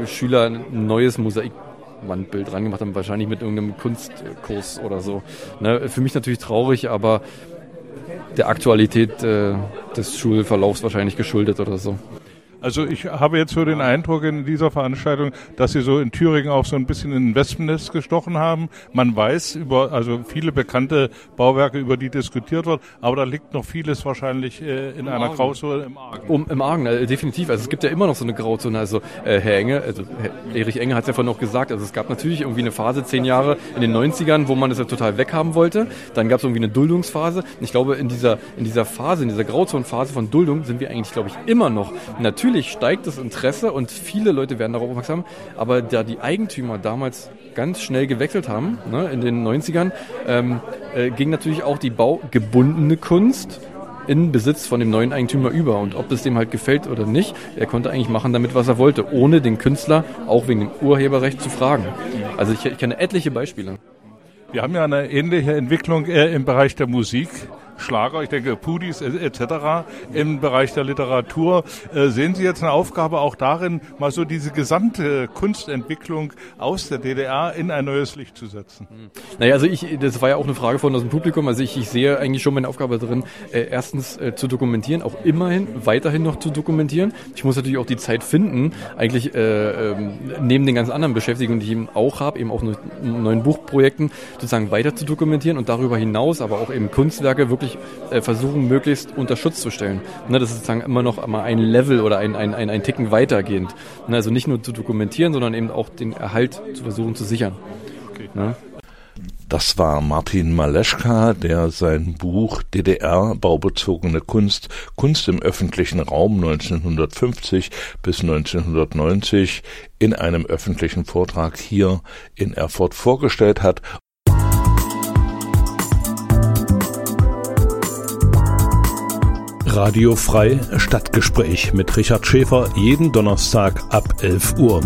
S5: Schüler ein neues Mosaik Wandbild dran gemacht haben, wahrscheinlich mit irgendeinem Kunstkurs oder so. Ne? Für mich natürlich traurig, aber der Aktualität äh, des Schulverlaufs wahrscheinlich geschuldet oder so.
S4: Also ich habe jetzt so den Eindruck in dieser Veranstaltung, dass Sie so in Thüringen auch so ein bisschen in ein Wespennest gestochen haben. Man weiß über, also viele bekannte Bauwerke, über die diskutiert wird, aber da liegt noch vieles wahrscheinlich äh, in Im einer Argen. Grauzone
S5: im Argen. Um, Im Argen, äh, definitiv. Also es gibt ja immer noch so eine Grauzone. Also äh, Herr Enge, also Herr Erich Enge hat es ja vorhin auch gesagt, also es gab natürlich irgendwie eine Phase, zehn Jahre in den 90ern, wo man das ja total weghaben wollte. Dann gab es irgendwie eine Duldungsphase. Und ich glaube, in dieser, in dieser Phase, in dieser Grauzonenphase von Duldung sind wir eigentlich, glaube ich, immer noch. Natürlich natürlich steigt das Interesse und viele Leute werden darauf aufmerksam, aber da die Eigentümer damals ganz schnell gewechselt haben, ne, in den 90ern, ähm, äh, ging natürlich auch die baugebundene Kunst in Besitz von dem neuen Eigentümer über. Und ob es dem halt gefällt oder nicht, er konnte eigentlich machen damit, was er wollte, ohne den Künstler auch wegen dem Urheberrecht zu fragen. Also ich, ich kenne etliche Beispiele.
S4: Wir haben ja eine ähnliche Entwicklung äh, im Bereich der Musik Schlager, ich denke Pudis etc. im Bereich der Literatur. Äh, sehen Sie jetzt eine Aufgabe auch darin, mal so diese gesamte Kunstentwicklung aus der DDR in ein neues Licht zu setzen? Hm.
S5: Naja, also ich, das war ja auch eine Frage von aus dem Publikum. Also ich, ich sehe eigentlich schon meine Aufgabe darin, äh, erstens äh, zu dokumentieren, auch immerhin weiterhin noch zu dokumentieren. Ich muss natürlich auch die Zeit finden, eigentlich äh, ähm, neben den ganzen anderen Beschäftigungen, die ich eben auch habe, eben auch neuen Buchprojekten, sozusagen weiter zu dokumentieren und darüber hinaus aber auch eben Kunstwerke wirklich äh, versuchen, möglichst unter Schutz zu stellen. Ne, das ist sozusagen immer noch mal ein Level oder ein, ein, ein, ein Ticken weitergehend. Ne, also nicht nur zu dokumentieren, sondern eben auch den Erhalt zu versuchen zu sichern. Okay.
S1: Ne? Das war Martin Maleschka, der sein Buch DDR baubezogene Kunst, Kunst im öffentlichen Raum 1950 bis 1990 in einem öffentlichen Vortrag hier in Erfurt vorgestellt hat. Radio Frei Stadtgespräch mit Richard Schäfer jeden Donnerstag ab 11 Uhr.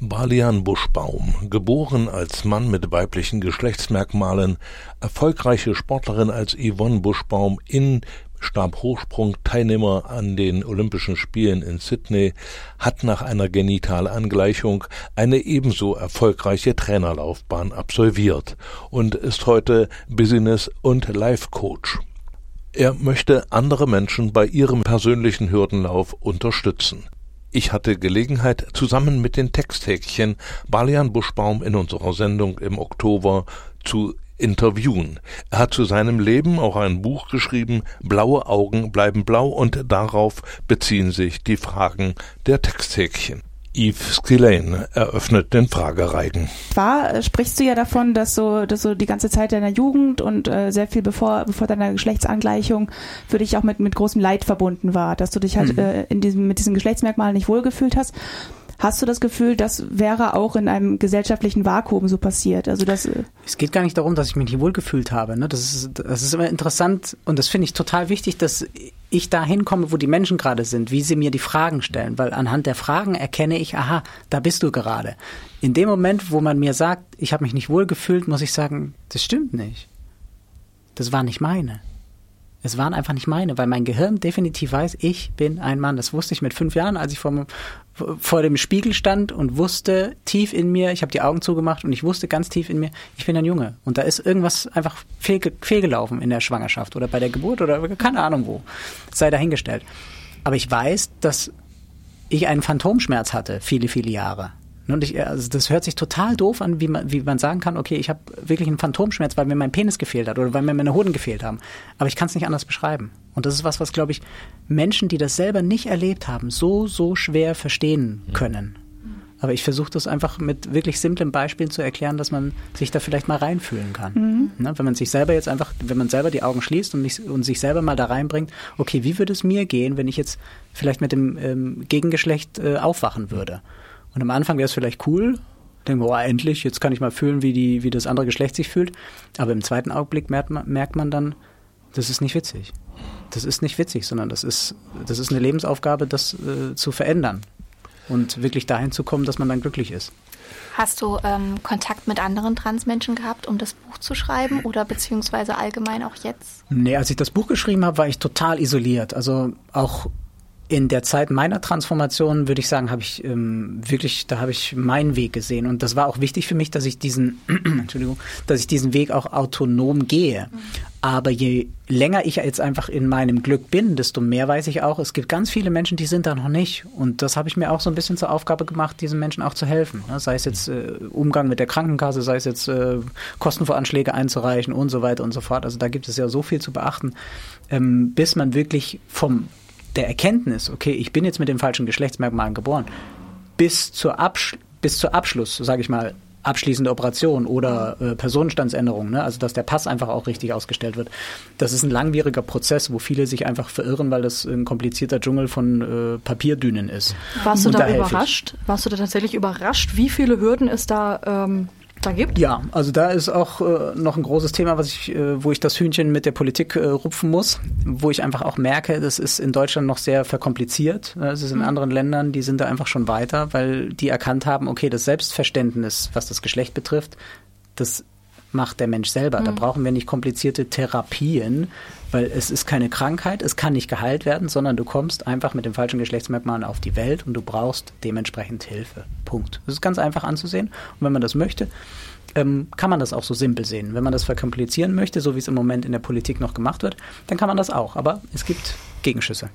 S1: Balian Buschbaum, geboren als Mann mit weiblichen Geschlechtsmerkmalen, erfolgreiche Sportlerin als Yvonne Buschbaum in Stabhochsprung Teilnehmer an den Olympischen Spielen in Sydney, hat nach einer Genitalangleichung eine ebenso erfolgreiche Trainerlaufbahn absolviert und ist heute Business- und Life-Coach. Er möchte andere Menschen bei ihrem persönlichen Hürdenlauf unterstützen. Ich hatte Gelegenheit, zusammen mit den Texthäkchen Balian Buschbaum in unserer Sendung im Oktober zu interviewen. Er hat zu seinem Leben auch ein Buch geschrieben, Blaue Augen bleiben blau, und darauf beziehen sich die Fragen der Texthäkchen. Yves Skillane eröffnet den Fragereigen.
S6: Zwar äh, sprichst du ja davon, dass so, dass so die ganze Zeit deiner Jugend und äh, sehr viel bevor, bevor deiner Geschlechtsangleichung für dich auch mit, mit großem Leid verbunden war, dass du dich halt mhm. äh, in diesem, mit diesen Geschlechtsmerkmalen nicht wohlgefühlt hast. Hast du das Gefühl, das wäre auch in einem gesellschaftlichen Vakuum so passiert? Also das äh,
S7: es geht gar nicht darum, dass ich mich nicht wohlgefühlt habe. Ne? Das, ist, das ist immer interessant und das finde ich total wichtig, dass ich da hinkomme, wo die Menschen gerade sind, wie sie mir die Fragen stellen, weil anhand der Fragen erkenne ich, aha, da bist du gerade. In dem Moment, wo man mir sagt, ich habe mich nicht wohlgefühlt, muss ich sagen, das stimmt nicht. Das war nicht meine. Es waren einfach nicht meine, weil mein Gehirn definitiv weiß, ich bin ein Mann. Das wusste ich mit fünf Jahren, als ich vor, vor dem Spiegel stand und wusste tief in mir, ich habe die Augen zugemacht und ich wusste ganz tief in mir, ich bin ein Junge. Und da ist irgendwas einfach fehl, fehlgelaufen in der Schwangerschaft oder bei der Geburt oder keine Ahnung wo. Sei dahingestellt. Aber ich weiß, dass ich einen Phantomschmerz hatte, viele, viele Jahre. Und ich, also das hört sich total doof an, wie man, wie man sagen kann, okay, ich habe wirklich einen Phantomschmerz, weil mir mein Penis gefehlt hat oder weil mir meine Hoden gefehlt haben. Aber ich kann es nicht anders beschreiben. Und das ist was, was, glaube ich, Menschen, die das selber nicht erlebt haben, so, so schwer verstehen können. Aber ich versuche das einfach mit wirklich simplen Beispielen zu erklären, dass man sich da vielleicht mal reinfühlen kann. Mhm. Ne, wenn man sich selber jetzt einfach, wenn man selber die Augen schließt und, mich, und, sich selber mal da reinbringt, okay, wie würde es mir gehen, wenn ich jetzt vielleicht mit dem ähm, Gegengeschlecht äh, aufwachen würde? Und am Anfang wäre es vielleicht cool, denken wir, oh, endlich, jetzt kann ich mal fühlen, wie, die, wie das andere Geschlecht sich fühlt. Aber im zweiten Augenblick merkt man, merkt man dann, das ist nicht witzig. Das ist nicht witzig, sondern das ist, das ist eine Lebensaufgabe, das äh, zu verändern und wirklich dahin zu kommen, dass man dann glücklich ist.
S8: Hast du ähm, Kontakt mit anderen Transmenschen gehabt, um das Buch zu schreiben oder beziehungsweise allgemein auch jetzt?
S7: Nee, als ich das Buch geschrieben habe, war ich total isoliert. Also auch in der Zeit meiner Transformation würde ich sagen, habe ich ähm, wirklich, da habe ich meinen Weg gesehen und das war auch wichtig für mich, dass ich diesen, Entschuldigung, dass ich diesen Weg auch autonom gehe. Aber je länger ich jetzt einfach in meinem Glück bin, desto mehr weiß ich auch, es gibt ganz viele Menschen, die sind da noch nicht. Und das habe ich mir auch so ein bisschen zur Aufgabe gemacht, diesen Menschen auch zu helfen. Ne? Sei es jetzt äh, Umgang mit der Krankenkasse, sei es jetzt äh, Kostenvoranschläge einzureichen und so weiter und so fort. Also da gibt es ja so viel zu beachten, ähm, bis man wirklich vom der Erkenntnis, okay, ich bin jetzt mit den falschen Geschlechtsmerkmalen geboren, bis zur, Absch bis zur Abschluss, sage ich mal, abschließende Operation oder äh, Personenstandsänderung, ne? also dass der Pass einfach auch richtig ausgestellt wird. Das ist ein langwieriger Prozess, wo viele sich einfach verirren, weil das ein komplizierter Dschungel von äh, Papierdünen ist.
S6: Warst du da, da überrascht? Warst du da tatsächlich überrascht, wie viele Hürden es da ähm,
S8: da gibt?
S7: Ja, also da ist auch äh, noch ein großes Thema, was ich, äh, wo ich das Hühnchen mit der Politik äh, rupfen muss, wo ich einfach auch merke, das ist in Deutschland noch sehr verkompliziert. Es ist in mhm. anderen Ländern, die sind da einfach schon weiter, weil die erkannt haben, okay, das Selbstverständnis, was das Geschlecht betrifft, das macht der Mensch selber. Mhm. Da brauchen wir nicht komplizierte Therapien, weil es ist keine Krankheit, es kann nicht geheilt werden, sondern du kommst einfach mit den falschen Geschlechtsmerkmalen auf die Welt und du brauchst dementsprechend Hilfe. Punkt. Das ist ganz einfach anzusehen. Und wenn man das möchte, ähm, kann man das auch so simpel sehen. Wenn man das verkomplizieren möchte, so wie es im Moment in der Politik noch gemacht wird, dann kann man das auch. Aber es gibt Gegenschüsse.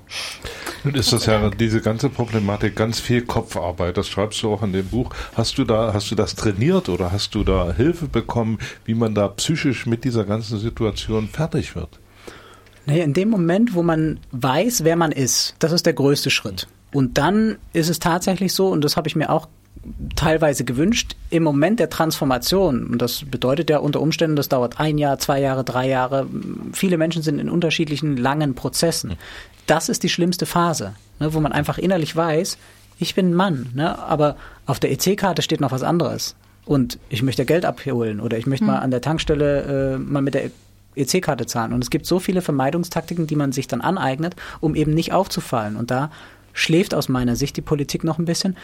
S1: Nun ist das ja diese ganze Problematik ganz viel Kopfarbeit. Das schreibst du auch in dem Buch. Hast du da, hast du das trainiert oder hast du da Hilfe bekommen, wie man da psychisch mit dieser ganzen Situation fertig wird?
S7: Naja, in dem Moment, wo man weiß, wer man ist, das ist der größte Schritt. Und dann ist es tatsächlich so, und das habe ich mir auch teilweise gewünscht, im Moment der Transformation, und das bedeutet ja unter Umständen, das dauert ein Jahr, zwei Jahre, drei Jahre, viele Menschen sind in unterschiedlichen langen Prozessen. Das ist die schlimmste Phase, ne, wo man einfach innerlich weiß, ich bin ein Mann, ne, aber auf der EC-Karte steht noch was anderes. Und ich möchte Geld abholen oder ich möchte mhm. mal an der Tankstelle äh, mal mit der EC-Karte zahlen. Und es gibt so viele Vermeidungstaktiken, die man sich dann aneignet, um eben nicht aufzufallen. Und da schläft aus meiner Sicht die Politik noch ein bisschen,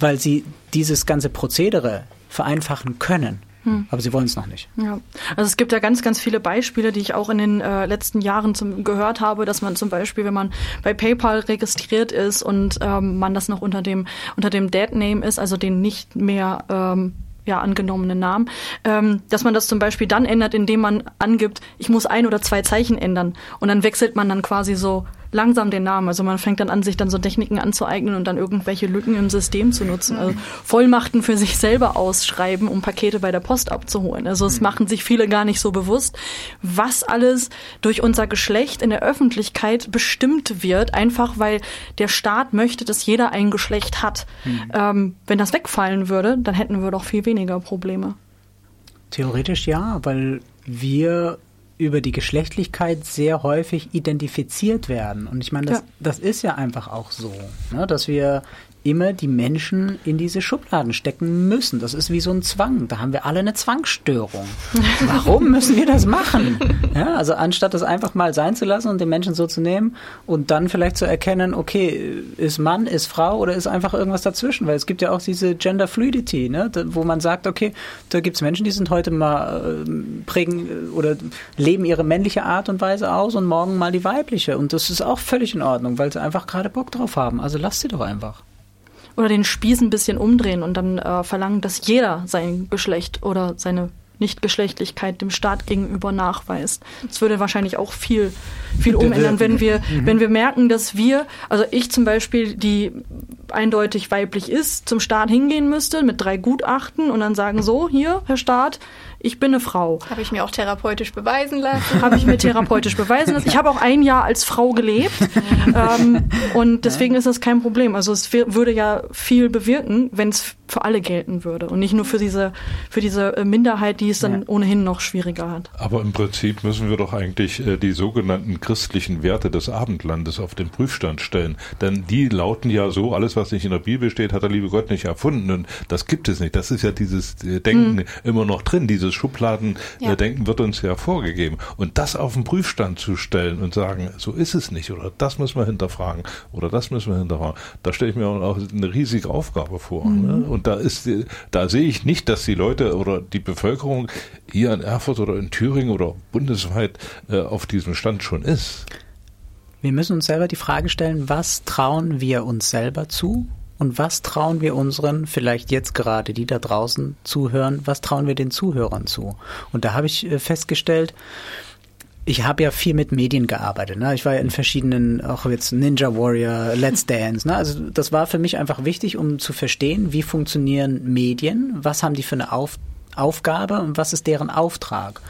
S7: weil sie dieses ganze Prozedere vereinfachen können. Hm. Aber sie wollen es noch nicht.
S9: Ja, also es gibt ja ganz, ganz viele Beispiele, die ich auch in den äh, letzten Jahren zum, gehört habe, dass man zum Beispiel, wenn man bei PayPal registriert ist und ähm, man das noch unter dem unter dem Dead Name ist, also den nicht mehr ähm, ja, angenommenen Namen, ähm, dass man das zum Beispiel dann ändert, indem man angibt, ich muss ein oder zwei Zeichen ändern. Und dann wechselt man dann quasi so langsam den Namen. Also man fängt dann an, sich dann so Techniken anzueignen und dann irgendwelche Lücken im System zu nutzen. Also Vollmachten für sich selber ausschreiben, um Pakete bei der Post abzuholen. Also es mhm. machen sich viele gar nicht so bewusst, was alles durch unser Geschlecht in der Öffentlichkeit bestimmt wird, einfach weil der Staat möchte, dass jeder ein Geschlecht hat. Mhm. Ähm, wenn das wegfallen würde, dann hätten wir doch viel weniger Probleme.
S7: Theoretisch ja, weil wir über die Geschlechtlichkeit sehr häufig identifiziert werden. Und ich meine, das, ja. das ist ja einfach auch so, ne, dass wir immer die Menschen in diese Schubladen stecken müssen. Das ist wie so ein Zwang. Da haben wir alle eine Zwangsstörung. Warum müssen wir das machen? Ja, also anstatt das einfach mal sein zu lassen und den Menschen so zu nehmen und dann vielleicht zu erkennen, okay, ist Mann, ist Frau oder ist einfach irgendwas dazwischen? Weil es gibt ja auch diese Gender Fluidity, ne, wo man sagt, okay, da gibt es Menschen, die sind heute mal äh, prägen äh, oder leben ihre männliche Art und Weise aus und morgen mal die weibliche. Und das ist auch völlig in Ordnung, weil sie einfach gerade Bock drauf haben. Also lasst sie doch einfach
S9: oder den Spieß ein bisschen umdrehen und dann äh, verlangen, dass jeder sein Geschlecht oder seine Nichtgeschlechtlichkeit dem Staat gegenüber nachweist. Das würde wahrscheinlich auch viel, viel umändern, wenn wir, mhm. wenn wir merken, dass wir, also ich zum Beispiel, die eindeutig weiblich ist, zum Staat hingehen müsste mit drei Gutachten und dann sagen, so, hier, Herr Staat, ich bin eine Frau.
S8: Habe ich mir auch therapeutisch beweisen lassen.
S9: Habe ich mir therapeutisch beweisen lassen. Ich habe auch ein Jahr als Frau gelebt ähm, und deswegen ist das kein Problem. Also es würde ja viel bewirken, wenn es für alle gelten würde und nicht nur für diese, für diese äh, Minderheit, die es dann ja. ohnehin noch schwieriger hat.
S1: Aber im Prinzip müssen wir doch eigentlich äh, die sogenannten christlichen Werte des Abendlandes auf den Prüfstand stellen. Denn die lauten ja so, alles was nicht in der Bibel steht, hat der liebe Gott nicht erfunden und das gibt es nicht. Das ist ja dieses äh, Denken hm. immer noch drin, dieses Schubladendenken ja. wird uns ja vorgegeben. Und das auf den Prüfstand zu stellen und sagen, so ist es nicht oder das müssen wir hinterfragen oder das müssen wir hinterfragen, da stelle ich mir auch eine riesige Aufgabe vor. Mhm. Ne? Und da ist, da sehe ich nicht, dass die Leute oder die Bevölkerung hier in Erfurt oder in Thüringen oder bundesweit äh, auf diesem Stand schon ist.
S7: Wir müssen uns selber die Frage stellen, was trauen wir uns selber zu und was trauen wir unseren, vielleicht jetzt gerade die da draußen zuhören, was trauen wir den Zuhörern zu? Und da habe ich äh, festgestellt, ich habe ja viel mit Medien gearbeitet. Ne? Ich war ja in verschiedenen, auch jetzt Ninja Warrior, Let's Dance. Ne? Also das war für mich einfach wichtig, um zu verstehen, wie funktionieren Medien, was haben die für eine Auf Aufgabe und was ist deren Auftrag.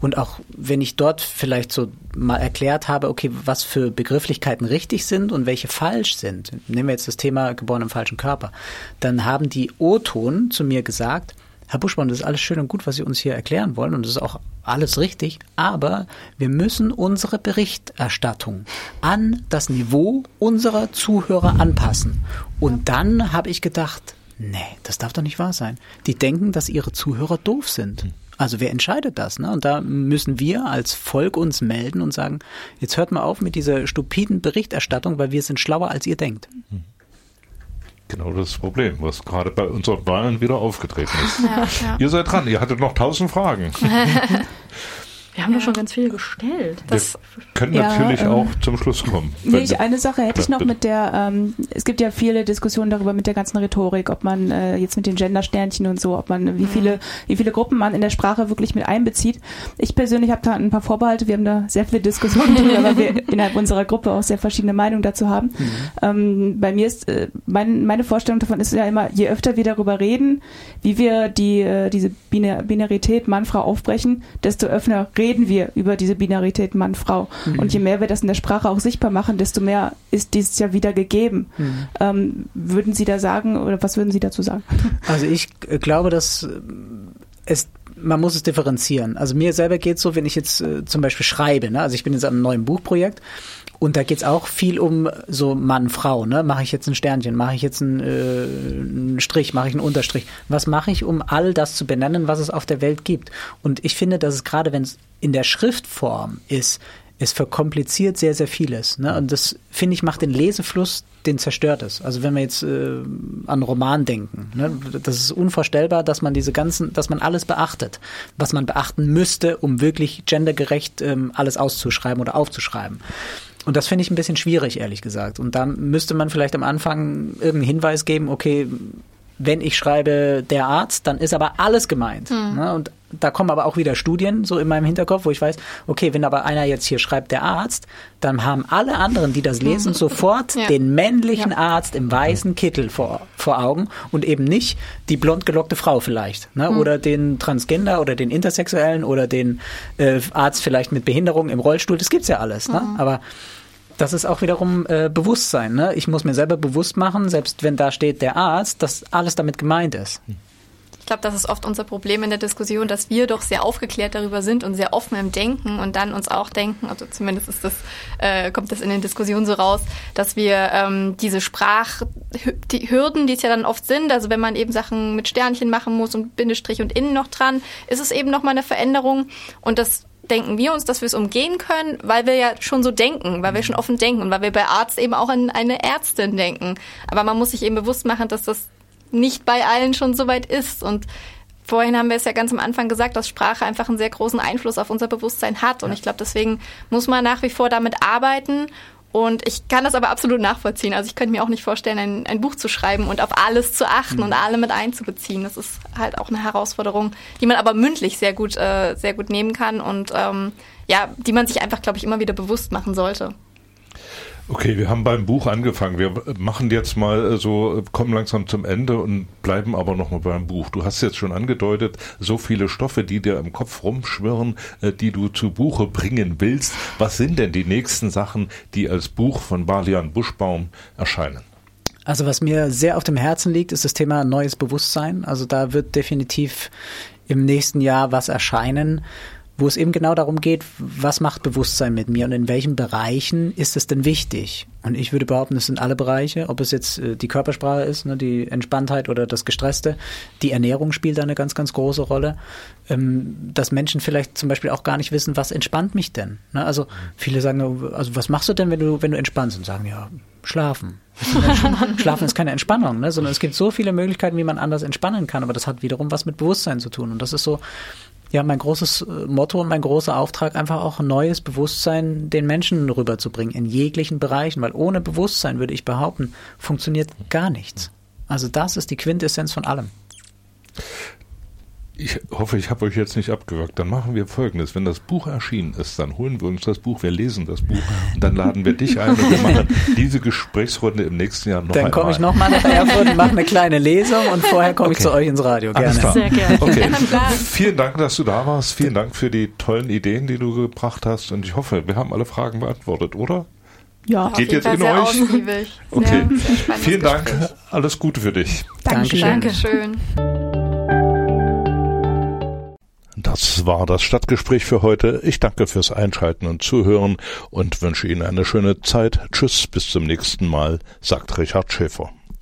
S7: Und auch wenn ich dort vielleicht so mal erklärt habe, okay, was für Begrifflichkeiten richtig sind und welche falsch sind, nehmen wir jetzt das Thema geboren im falschen Körper, dann haben die O-Ton zu mir gesagt, Herr Buschmann, das ist alles schön und gut, was Sie uns hier erklären wollen und das ist auch alles richtig, aber wir müssen unsere Berichterstattung an das Niveau unserer Zuhörer anpassen. Und dann habe ich gedacht, Nee, das darf doch nicht wahr sein. Die denken, dass ihre Zuhörer doof sind. Hm. Also wer entscheidet das? Ne? Und da müssen wir als Volk uns melden und sagen, jetzt hört mal auf mit dieser stupiden Berichterstattung, weil wir sind schlauer, als ihr denkt. Hm.
S1: Genau das Problem, was gerade bei unseren Wahlen wieder aufgetreten ist. Ja, ja. Ihr seid dran, ihr hattet noch tausend Fragen.
S9: Wir haben ja. schon ganz viel gestellt.
S1: Das Wir können ja, natürlich ähm, auch zum Schluss kommen.
S6: Nee, ich, eine Sache hätte ich noch mit der, ähm, es gibt ja viele Diskussionen darüber mit der ganzen Rhetorik, ob man äh, jetzt mit den Gendersternchen und so, ob man, wie viele, wie viele Gruppen man in der Sprache wirklich mit einbezieht. Ich persönlich habe da ein paar Vorbehalte, wir haben da sehr viele Diskussionen drüber, weil wir innerhalb unserer Gruppe auch sehr verschiedene Meinungen dazu haben. Mhm. Ähm, bei mir ist, äh, mein, meine Vorstellung davon ist ja immer, je öfter wir darüber reden, wie wir die, äh, diese Binarität Mann-Frau aufbrechen, desto öfter reden wir über diese Binarität Mann-Frau. Mhm. Und je mehr wir das in der Sprache auch sichtbar machen, desto mehr ist dieses ja wieder gegeben. Mhm. Ähm, würden Sie da sagen, oder was würden Sie dazu sagen?
S7: Also ich glaube, dass es man muss es differenzieren. Also mir selber geht es so, wenn ich jetzt äh, zum Beispiel schreibe, ne? also ich bin jetzt an einem neuen Buchprojekt und da geht's auch viel um so Mann, Frau. Ne? Mache ich jetzt ein Sternchen, mache ich jetzt einen, äh, einen Strich, mache ich einen Unterstrich. Was mache ich, um all das zu benennen, was es auf der Welt gibt? Und ich finde, dass es gerade, wenn es in der Schriftform ist, es verkompliziert sehr, sehr vieles. Ne? Und das, finde ich, macht den Lesefluss, den zerstört es. Also wenn wir jetzt äh, an Roman denken, ne? das ist unvorstellbar, dass man diese ganzen, dass man alles beachtet, was man beachten müsste, um wirklich gendergerecht ähm, alles auszuschreiben oder aufzuschreiben. Und das finde ich ein bisschen schwierig, ehrlich gesagt. Und da müsste man vielleicht am Anfang irgendeinen Hinweis geben, okay, wenn ich schreibe der Arzt, dann ist aber alles gemeint. Mhm. Ne? Und da kommen aber auch wieder Studien so in meinem Hinterkopf, wo ich weiß, okay, wenn aber einer jetzt hier schreibt der Arzt, dann haben alle anderen, die das lesen, sofort ja. den männlichen ja. Arzt im weißen Kittel vor, vor Augen und eben nicht die blond gelockte Frau vielleicht. Ne? Mhm. Oder den Transgender oder den Intersexuellen oder den äh, Arzt vielleicht mit Behinderung im Rollstuhl. Das gibt's ja alles. Ne? Mhm. Aber das ist auch wiederum äh, Bewusstsein. Ne? Ich muss mir selber bewusst machen, selbst wenn da steht der Arzt, dass alles damit gemeint ist.
S8: Ich glaube, das ist oft unser Problem in der Diskussion, dass wir doch sehr aufgeklärt darüber sind und sehr offen im Denken und dann uns auch denken, also zumindest ist das, äh, kommt das in den Diskussionen so raus, dass wir ähm, diese Sprach, die Hürden, die es ja dann oft sind, also wenn man eben Sachen mit Sternchen machen muss und Bindestrich und innen noch dran, ist es eben nochmal eine Veränderung und das denken wir uns, dass wir es umgehen können, weil wir ja schon so denken, weil wir schon offen denken und weil wir bei Arzt eben auch an eine Ärztin denken. Aber man muss sich eben bewusst machen, dass das nicht bei allen schon so weit ist und Vorhin haben wir es ja ganz am Anfang gesagt, dass Sprache einfach einen sehr großen Einfluss auf unser Bewusstsein hat. Und ich glaube, deswegen muss man nach wie vor damit arbeiten und ich kann das aber absolut nachvollziehen. Also ich könnte mir auch nicht vorstellen, ein, ein Buch zu schreiben und auf alles zu achten mhm. und alle mit einzubeziehen. Das ist halt auch eine Herausforderung, die man aber mündlich sehr gut, äh, sehr gut nehmen kann und ähm, ja, die man sich einfach, glaube ich, immer wieder bewusst machen sollte.
S1: Okay, wir haben beim Buch angefangen. Wir machen jetzt mal äh, so, kommen langsam zum Ende und bleiben aber nochmal beim Buch. Du hast jetzt schon angedeutet, so viele Stoffe, die dir im Kopf rumschwirren, äh, die du zu Buche bringen willst. Was sind denn die nächsten Sachen, die als Buch von Balian Buschbaum erscheinen?
S7: Also was mir sehr auf dem Herzen liegt, ist das Thema neues Bewusstsein. Also da wird definitiv im nächsten Jahr was erscheinen wo es eben genau darum geht, was macht Bewusstsein mit mir und in welchen Bereichen ist es denn wichtig? Und ich würde behaupten, es sind alle Bereiche, ob es jetzt äh, die Körpersprache ist, ne, die Entspanntheit oder das Gestresste. Die Ernährung spielt da eine ganz, ganz große Rolle. Ähm, dass Menschen vielleicht zum Beispiel auch gar nicht wissen, was entspannt mich denn? Ne? Also viele sagen, also was machst du denn, wenn du, wenn du entspannst? Und sagen, ja, schlafen. Schlafen ist keine Entspannung, ne? sondern es gibt so viele Möglichkeiten, wie man anders entspannen kann, aber das hat wiederum was mit Bewusstsein zu tun. Und das ist so ja, mein großes äh, Motto und mein großer Auftrag, einfach auch neues Bewusstsein den Menschen rüberzubringen, in jeglichen Bereichen, weil ohne Bewusstsein, würde ich behaupten, funktioniert gar nichts. Also das ist die Quintessenz von allem.
S1: Ich hoffe, ich habe euch jetzt nicht abgewürgt. Dann machen wir folgendes. Wenn das Buch erschienen ist, dann holen wir uns das Buch, wir lesen das Buch und dann laden wir dich ein und wir machen diese Gesprächsrunde im nächsten Jahr noch
S7: Dann komme ich nochmal nach Erfurt und mache eine kleine Lesung und vorher komme okay. ich zu euch ins Radio. Gerne.
S1: Sehr gerne. Okay. Vielen Dank, dass du da warst. Vielen Dank für die tollen Ideen, die du gebracht hast. Und ich hoffe, wir haben alle Fragen beantwortet, oder?
S6: Ja,
S1: geht jetzt in euch. Okay. Vielen Dank. Alles Gute für dich.
S7: Dankeschön.
S8: Dankeschön.
S1: Das war das Stadtgespräch für heute. Ich danke fürs Einschalten und Zuhören und wünsche Ihnen eine schöne Zeit. Tschüss, bis zum nächsten Mal, sagt Richard Schäfer.